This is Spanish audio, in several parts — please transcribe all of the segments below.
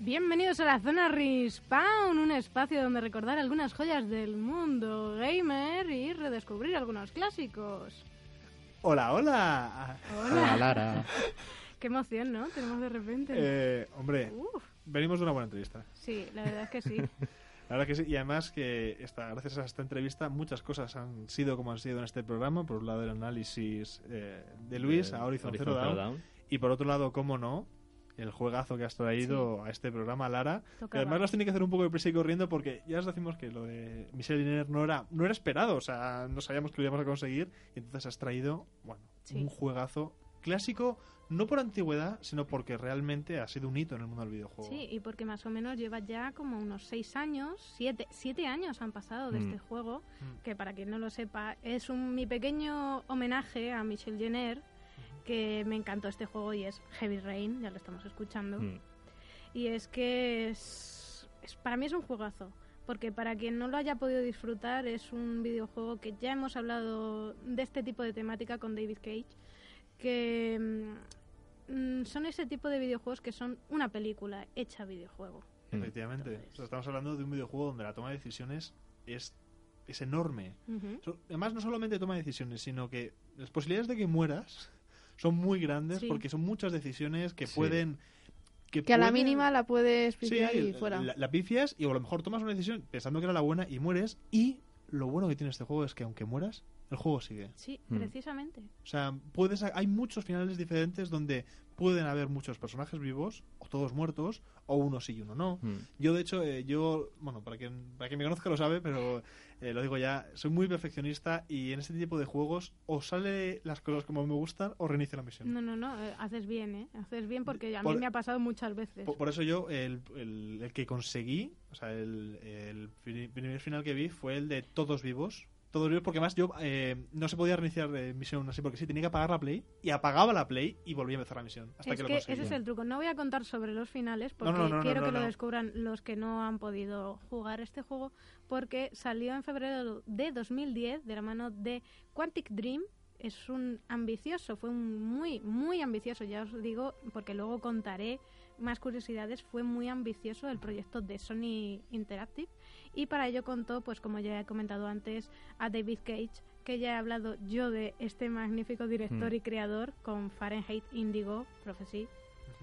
Bienvenidos a la zona Respawn, un espacio donde recordar algunas joyas del mundo gamer y redescubrir algunos clásicos. Hola, hola. Hola, Lara. Qué emoción, ¿no? Tenemos de repente. Eh, hombre, Uf, venimos de una buena entrevista. sí, la verdad es que sí. La verdad que sí, y además que esta, gracias a esta entrevista muchas cosas han sido como han sido en este programa. Por un lado el análisis eh, de Luis Eh, a Horizon, Horizon Zero Dawn, Dawn. y por otro lado, cómo no, el juegazo que has traído a este programa, Lara. Que Tocaba. además las tiene que hacer un poco de prisa y corriendo porque ya os decimos que lo de Michelle Liner no era, no era esperado, o sea, no sabíamos que lo íbamos a conseguir y entonces has traído, bueno, Sí. un juegazo clásico, no por antigüedad, sino porque realmente ha sido un hito en el mundo del videojuego. Sí, y porque más o menos lleva ya como unos seis años, siete, siete años han pasado de Mm. este juego, Mm. que para quien no lo sepa, es un mi pequeño homenaje a Michel Jenner, que me encantó este juego y es Heavy Rain, ya lo estamos escuchando. Mm. Y es que es, es- para mí es un juegazo. Porque para quien no lo haya podido disfrutar, es un videojuego que ya hemos hablado de este tipo de temática con David Cage. Que mm, mm, son ese tipo de videojuegos que son una película hecha videojuego. Efectivamente. Entonces- O sea, estamos hablando de un videojuego donde la toma de decisiones es, es enorme. Además, no solamente toma de decisiones, sino que las posibilidades de que mueras son muy grandes Sí. porque son muchas decisiones que Sí. pueden... Que, Que a la mínima la puedes Sí, pillar y fuera. La, la pifias y a lo mejor tomas una decisión pensando que era la buena y mueres. Y lo bueno que tiene este juego es que aunque mueras, el juego sigue. Sí, Mm. precisamente. O sea, puedes, hay muchos finales diferentes donde pueden haber muchos personajes vivos, o todos muertos, o uno sí y uno no. Mm. Yo, de hecho, eh, yo, bueno, para quien, para quien me conozca lo sabe, pero eh, lo digo ya, soy muy perfeccionista y en este tipo de juegos o sale las cosas como me gustan o reinicio la misión. No, no, no, eh, haces bien, ¿eh? Haces bien porque a mí Por- me ha pasado muchas veces. Por, por eso yo, el, el- el que conseguí, o sea, el, el pri- primer final que vi fue el de todos vivos. Todos vivos, porque más yo eh, no se podía reiniciar eh, misión así, porque sí, tenía que apagar la play y apagaba la play y volvía a empezar la misión. Hasta es que, que, lo conseguí. ese es el truco. No voy a contar sobre los finales porque no, no, quiero que lo descubran los que no han podido jugar este juego porque salió en febrero de 2010 de la mano de Quantic Dream. Es un ambicioso, fue un muy, muy ambicioso, ya os digo, porque luego contaré más curiosidades. Fue muy ambicioso el proyecto de Sony Interactive y para ello contó, pues como ya he comentado antes, a David Cage, que ya he hablado yo de este magnífico director Mm. y creador con Fahrenheit Indigo Prophecy.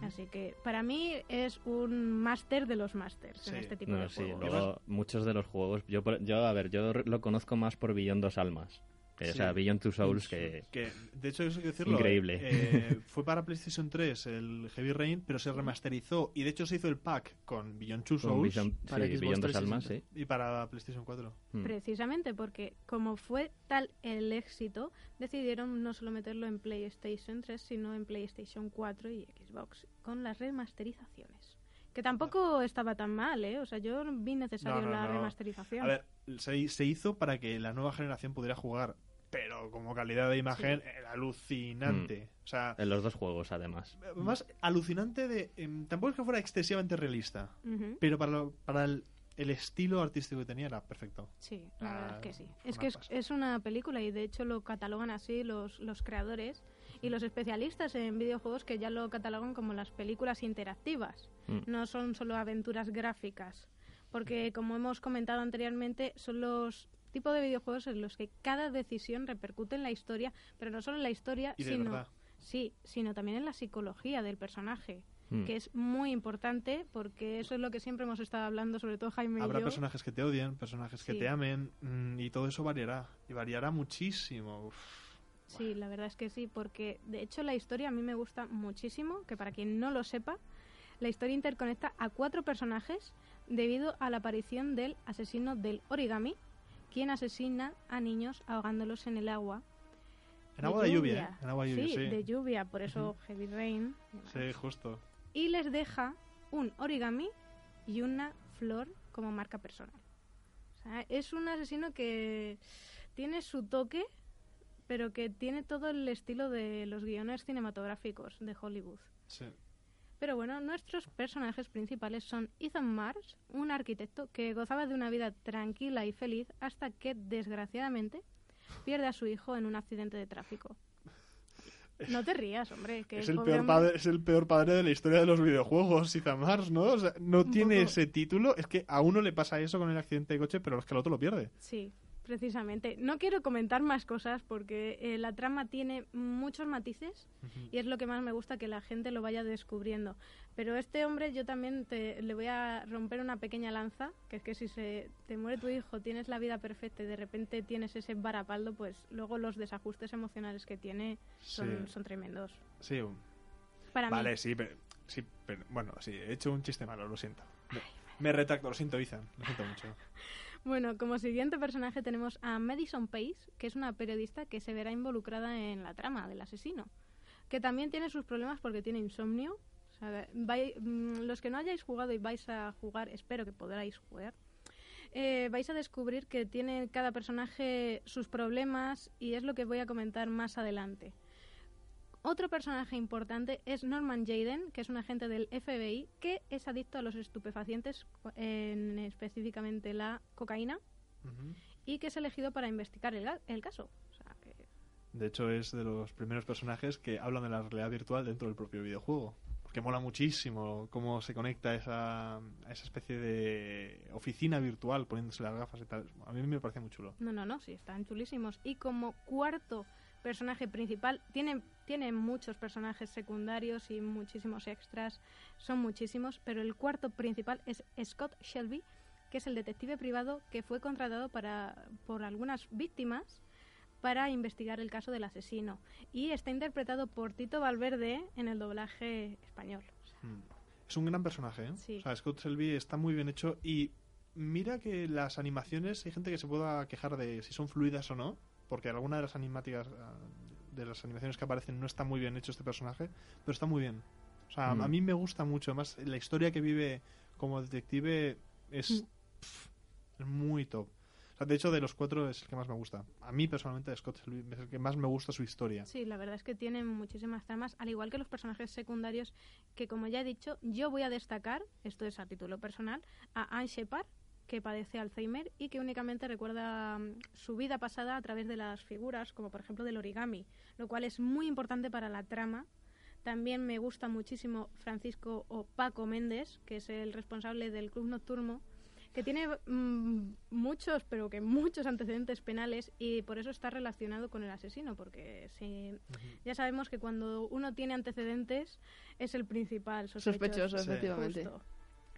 Así que para mí es un máster de los másters en este tipo No, de sí, juegos. luego muchos de los juegos, yo, yo a ver, yo lo conozco más por Beyond Dos Almas. O sea, Beyond Two Souls, que... Que, de hecho, eso hay que decirlo. Increíble. eh, fue para PlayStation 3 el Heavy Rain, pero se remasterizó y de hecho se hizo el pack con Beyond Two Souls Beyond- para sí, Xbox Beyond Dos 360 Almas, sí. y para PlayStation 4. mm. Precisamente porque como fue tal el éxito, decidieron no solo meterlo en PlayStation 3, sino en PlayStation 4 y Xbox, con las remasterizaciones. Que tampoco estaba tan mal, ¿eh? O sea, yo vi necesario No, no, la no. remasterización. A ver, se, se hizo para que la nueva generación pudiera jugar, pero como calidad de imagen era alucinante. O sea, En los dos juegos, además. más alucinante de... em, tampoco es que fuera excesivamente realista, pero para, lo- para el, el estilo artístico que tenía era perfecto. Sí, la verdad es que sí. Es que es, es una película y de hecho lo catalogan así los, los creadores y los especialistas en videojuegos que ya lo catalogan como las películas interactivas. Mm. No son solo aventuras gráficas. Porque como hemos comentado anteriormente, son los tipos de videojuegos en los que cada decisión repercute en la historia, pero no solo en la historia, Y sino, verdad. sí, sino también en la psicología del personaje. Mm. Que es muy importante porque eso es lo que siempre hemos estado hablando, sobre todo Jaime Habrá y yo. personajes que te odien, personajes que te amen, mm, y todo eso variará. Y variará muchísimo. Uf. Sí, la verdad es que sí, porque de hecho la historia a mí me gusta muchísimo, que para quien no lo sepa, la historia interconecta a cuatro personajes debido a la aparición del asesino del origami, quien asesina a niños ahogándolos en el agua. En agua de lluvia, ¿eh? En agua de lluvia, sí, sí. de lluvia, por eso Heavy Rain. Sí, justo. Y les deja un origami y una flor como marca personal. O sea, es un asesino que tiene su toque, pero que tiene todo el estilo de los guiones cinematográficos de Hollywood. Sí. Pero bueno, nuestros personajes principales son Ethan Mars, un arquitecto que gozaba de una vida tranquila y feliz hasta que, desgraciadamente, pierde a su hijo en un accidente de tráfico. No te rías, hombre. Que Es el, peor padre, es el peor padre de la historia de los videojuegos, Ethan Mars, ¿no? O sea, no tiene poco. ese título. Es que a uno le pasa eso con el accidente de coche, pero es que al otro lo pierde. Sí, precisamente. No quiero comentar más cosas porque eh, la trama tiene muchos matices y es lo que más me gusta que la gente lo vaya descubriendo. Pero este hombre yo también te, le voy a romper una pequeña lanza, que es que si se te muere tu hijo, tienes la vida perfecta y de repente tienes ese varapaldo, pues luego los desajustes emocionales que tiene son, Sí. son tremendos. Sí, Para vale, mí. sí, pero, sí, pero bueno, sí, he hecho un chiste malo, lo siento. Me, me retracto, lo siento, Ethan, lo siento mucho. Bueno, como siguiente personaje tenemos a Madison Pace, que es una periodista que se verá involucrada en la trama del asesino, que también tiene sus problemas porque tiene insomnio. O sea, mm, los que no hayáis jugado y vais a jugar, espero que podráis jugar, eh, vais a descubrir que tiene cada personaje sus problemas y es lo que voy a comentar más adelante. Otro personaje importante es Norman Jaden, que es un agente del FBI que es adicto a los estupefacientes, en, específicamente la cocaína, y que es elegido para investigar el, el caso. O sea, que De hecho, es de los primeros personajes que hablan de la realidad virtual dentro del propio videojuego. Porque mola muchísimo cómo se conecta esa, a esa especie de oficina virtual poniéndose las gafas y tal. A mí me parece muy chulo. No, no, no, sí, están chulísimos. Y como cuarto personaje principal, tiene, tiene muchos personajes secundarios y muchísimos extras, son muchísimos, pero el cuarto principal es Scott Shelby, que es el detective privado que fue contratado para, por algunas víctimas para investigar el caso del asesino. Y está interpretado por Tito Valverde en el doblaje español. O sea, Mm. Es un gran personaje, ¿eh? Sí. O sea, Scott Selby está muy bien hecho y mira que las animaciones, hay gente que se pueda quejar de si son fluidas o no, porque alguna de las animáticas, ah, de las animaciones que aparecen no está muy bien hecho este personaje, pero está muy bien. O sea, Mm. a mí me gusta mucho. Además, la historia que vive como detective es, Mm. pf, es muy top. O sea, de hecho, de los cuatro es el que más me gusta. A mí, personalmente, Scott es el que más me gusta su historia. Sí, la verdad es que tienen muchísimas tramas, al igual que los personajes secundarios, que como ya he dicho, yo voy a destacar, esto es a título personal, a Anne Shepard, que padece Alzheimer y que únicamente recuerda mm, su vida pasada a través de las figuras, como por ejemplo del origami, lo cual es muy importante para la trama. También me gusta muchísimo Francisco o Paco Méndez, que es el responsable del Club Nocturno, que tiene mm, muchos, pero que muchos antecedentes penales y por eso está relacionado con el asesino, porque si, ya sabemos que cuando uno tiene antecedentes es el principal sospechoso. Sospechoso, efectivamente. Justo.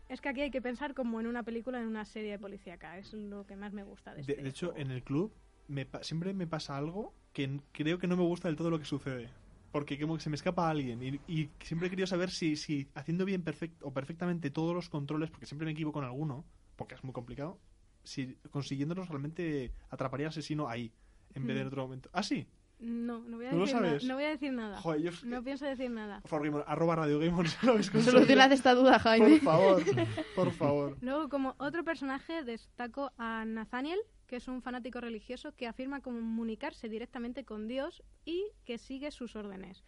Es que aquí hay que pensar como en una película, en una serie de policíaca. Es lo que más me gusta de De, este de hecho, en el club me pa- siempre me pasa algo que creo que no me gusta del todo lo que sucede. Porque como que se me escapa alguien y, y siempre he querido saber si, si haciendo bien perfecto o perfectamente todos los controles, porque siempre me equivoco en alguno, porque es muy complicado, si consiguiéndolos realmente atraparía al asesino ahí, en vez de en Mm. otro momento. Ah, sí. No, no voy a ¿No lo decir nada. sabes? No voy a decir nada. Joder, yo... No pienso decir nada. Por favor, Game On- arroba Radio Game On, si lo habéis. Solucionad esta duda, Por Jaime. favor, por favor. Luego, como otro personaje, destaco a Nathaniel, que es un fanático religioso que afirma comunicarse directamente con Dios y que sigue sus órdenes.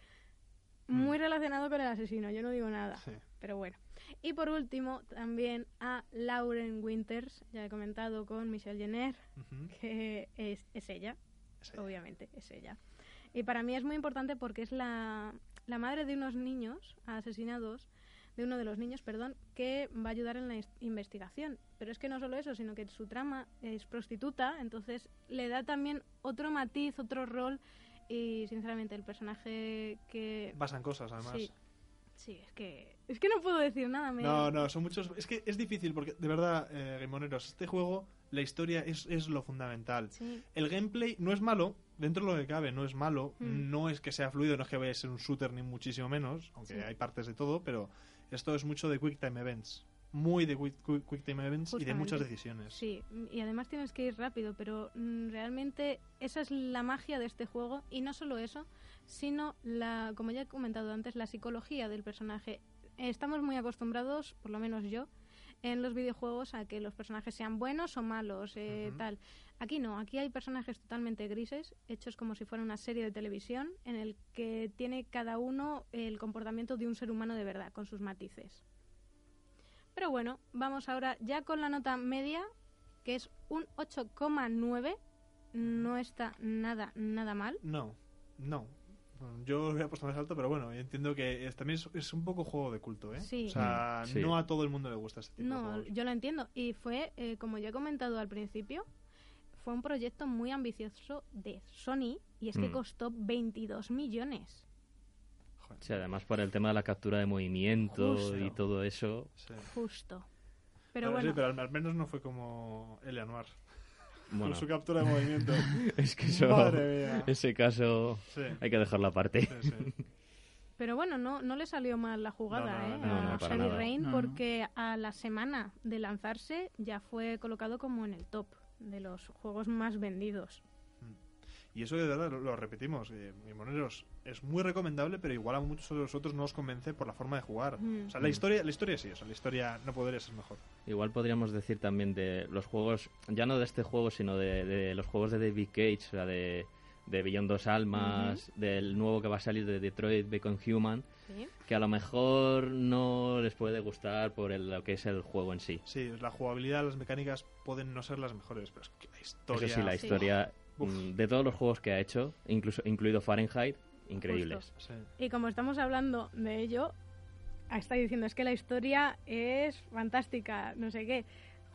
Muy relacionado con el asesino, yo no digo nada, Sí. pero bueno. Y por último, también a Lauren Winters, ya he comentado con Michelle Jenner, que es, es ella, Obviamente, es ella. Y para mí es muy importante porque es la, la madre de unos niños asesinados, de uno de los niños, perdón, que va a ayudar en la investigación. Pero es que no solo eso, sino que su trama es prostituta, entonces le da también otro matiz, otro rol. Y sinceramente, el personaje que. Pasan cosas, además. Sí, sí, es que. Es que no puedo decir nada. Me... No, no, son muchos. Es que es difícil porque, de verdad, eh, Gamoneros, este juego, la historia es, es lo fundamental. Sí, El gameplay no es malo, dentro de lo que cabe, no es malo. Mm. No es que sea fluido, no es que vaya a ser un shooter ni muchísimo menos, aunque Sí. hay partes de todo, pero esto es mucho de Quick Time Events. Muy de Quick, quick- quick Time Events y de muchas decisiones. Sí, y además tienes que ir rápido, pero mm, realmente esa es la magia de este juego y no solo eso, sino la, como ya he comentado antes, la psicología del personaje. Estamos muy acostumbrados, por lo menos yo, en los videojuegos a que los personajes sean buenos o malos, eh, tal. Aquí no, aquí hay personajes totalmente grises, hechos como si fuera una serie de televisión, en el que tiene cada uno el comportamiento de un ser humano de verdad, con sus matices. Pero bueno, vamos ahora ya con la nota media, que es un 8,9. No está nada, nada mal. No, no. Bueno, Yo lo hubiera puesto más alto, pero bueno, entiendo que es- también es, es un poco juego de culto, ¿eh? Sí. O sea, Mm, sí. no a todo el mundo le gusta este tipo de No, juegos. yo lo entiendo. Y fue, eh, como ya he comentado al principio, fue un proyecto muy ambicioso de Sony y es que Mm. costó 22 millones. Joder. Sí, además por el tema de la captura de movimiento Justo. y todo eso. Sí. Justo. Pero Bueno, bueno, sí, pero al, al menos no fue como Eleanor. Bueno, Con su captura de movimiento. es que eso, Madre mía. ese caso Sí, hay que dejarlo aparte. sí, sí. pero bueno, no, no le salió mal la jugada No, no, ¿eh? no, a nada. Rain No, no. porque a la semana de lanzarse ya fue colocado como en el top de los juegos más vendidos. Y eso de verdad lo, lo repetimos, eh, Moneros, es muy recomendable, pero igual a muchos de los otros no os convence por la forma de jugar. Mm. O sea, la historia, la historia sí, o sea, la historia no podría ser mejor. Igual podríamos decir también de los juegos, ya no de este juego, sino de, de los juegos de David Cage, o sea, de, de Beyond Dos Almas, del nuevo que va a salir de Detroit Become Human, ¿sí? que a lo mejor no les puede gustar por el- lo que es el juego en sí. Sí, la jugabilidad, las mecánicas pueden no ser las mejores, pero es que la historia... Eso sí, la Sí. historia Uf. mm, de todos los juegos que ha hecho, incluso incluido Fahrenheit, increíbles. Sí. Y como estamos hablando de ello, está diciendo es que la historia es fantástica, no sé qué.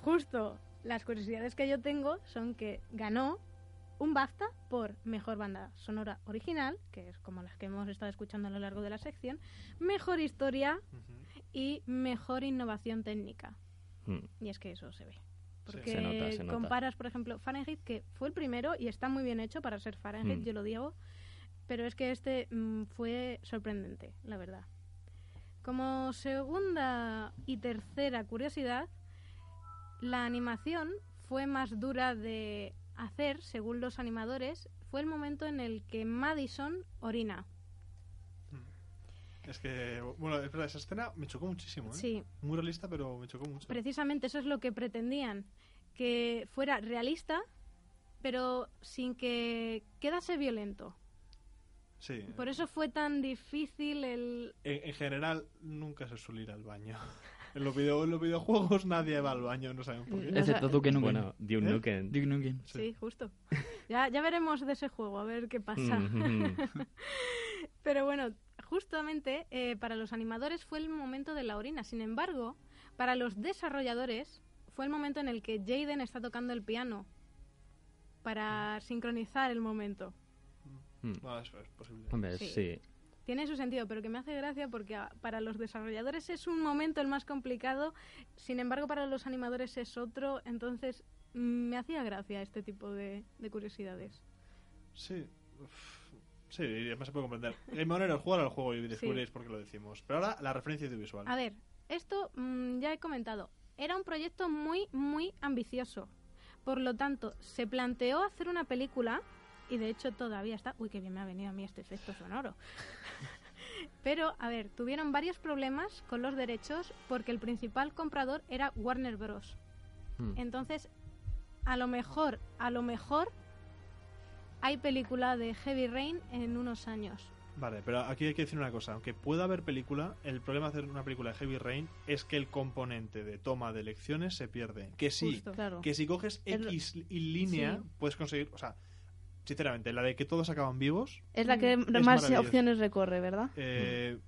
Justo las curiosidades que yo tengo son que ganó un BAFTA por mejor banda sonora original, que es como las que hemos estado escuchando a lo largo de la sección, mejor historia y mejor innovación técnica. Mm. Y es que eso se ve. Sí. Porque Se nota, se nota. comparas, por ejemplo, Fahrenheit, que fue el primero y está muy bien hecho para ser Fahrenheit, Mm. yo lo digo, pero es que este mm, fue sorprendente, la verdad. Como segunda y tercera curiosidad, la animación fue más dura de hacer, según los animadores, fue el momento en el que Madison orina. Es que, bueno, es verdad, esa escena me chocó muchísimo, ¿eh? Sí, Muy realista, pero me chocó mucho. precisamente eso es lo que pretendían, que fuera realista, pero sin que quedase violento. Sí. Por eso fue tan difícil el... En, en general, nunca se suele ir al baño. En los, video- en los videojuegos nadie va al baño, no saben por qué. Excepto Duke Nukem. Bueno, Duke ¿Eh? Nukem. Duke Nukem. Sí. Sí, justo. Ya, ya veremos de ese juego, a ver qué pasa. Mm, Pero bueno, justamente eh, para los animadores fue el momento de la orina. Sin embargo, para los desarrolladores fue el momento en el que Jaden está tocando el piano para sincronizar el momento. mm. No, eso es posible. Hombre, Sí. sí. Tiene su sentido, pero que me hace gracia porque a- para los desarrolladores es un momento el más complicado, sin embargo para los animadores es otro, entonces me hacía gracia este tipo de, de curiosidades. Sí. Uf. Sí, además se puede comprender. Hay manera de jugar al juego y descubriréis por qué lo decimos. Pero ahora, la referencia audiovisual. A ver, esto mm, ya he comentado, era un proyecto muy, muy ambicioso. Por lo tanto, se planteó hacer una película, y de hecho todavía está... Uy, qué bien me ha venido a mí este efecto sonoro. Pero, a ver, tuvieron varios problemas con los derechos porque el principal comprador era Warner Bros. Mm. Entonces, a lo mejor, a lo mejor, hay película de Heavy Rain en unos años. Vale, pero aquí hay que decir una cosa. Aunque pueda haber película, el problema de hacer una película de Heavy Rain es que el componente de toma de elecciones se pierde. Que sí, Justo. Claro. que si coges X y línea, Sí. puedes conseguir... O sea, sinceramente, la de que todos acaban vivos... Es la que Mm. más opciones recorre, ¿verdad? Eh,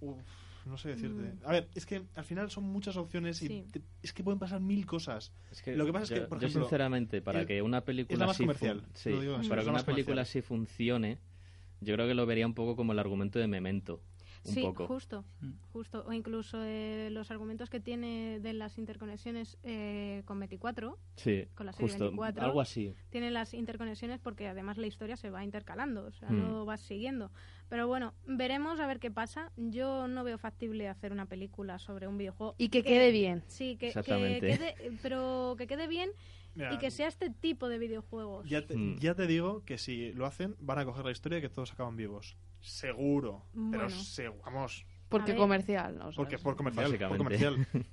uf, no sé decirte. Mm. A ver, es que al final son muchas opciones y Sí. te- es que pueden pasar mil cosas. Es que Lo que pasa es que, por yo ejemplo, sinceramente, para que una película es la más sí fun- comercial, sí, lo digo en serio, para es que una película comercial. sí funcione, yo creo que lo vería un poco como el argumento de Memento, un sí, poco. justo, Mm. justo. O incluso eh, los argumentos que tiene de las interconexiones eh, con 24, Sí, con la serie justo, 24. algo así. tiene las interconexiones porque además la historia se va intercalando, o sea, Mm. no vas siguiendo. Pero bueno, veremos a ver qué pasa. Yo no veo factible hacer una película sobre un videojuego. Y que quede bien. Sí, que, que quede, pero que quede bien Mira, y que sea este tipo de videojuegos. Ya te, Mm. ya te digo que si lo hacen, van a coger la historia y que todos acaban vivos. Seguro. Pero se- vamos. Porque ver. comercial, ¿no? Porque es- por comercial. Por comercial.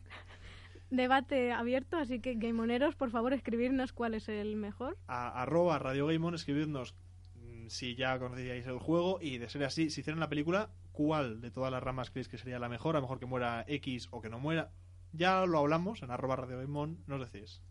debate abierto, así que Gameoneros, por favor, escribirnos cuál es el mejor. A, arroba Radio Game On, escribidnos mm, si ya conocíais el juego y de ser así, si hicieran la película, cuál de todas las ramas creéis que sería la mejor, a lo mejor que muera X o que no muera. Ya lo hablamos en arroba Radio Game On, nos decís.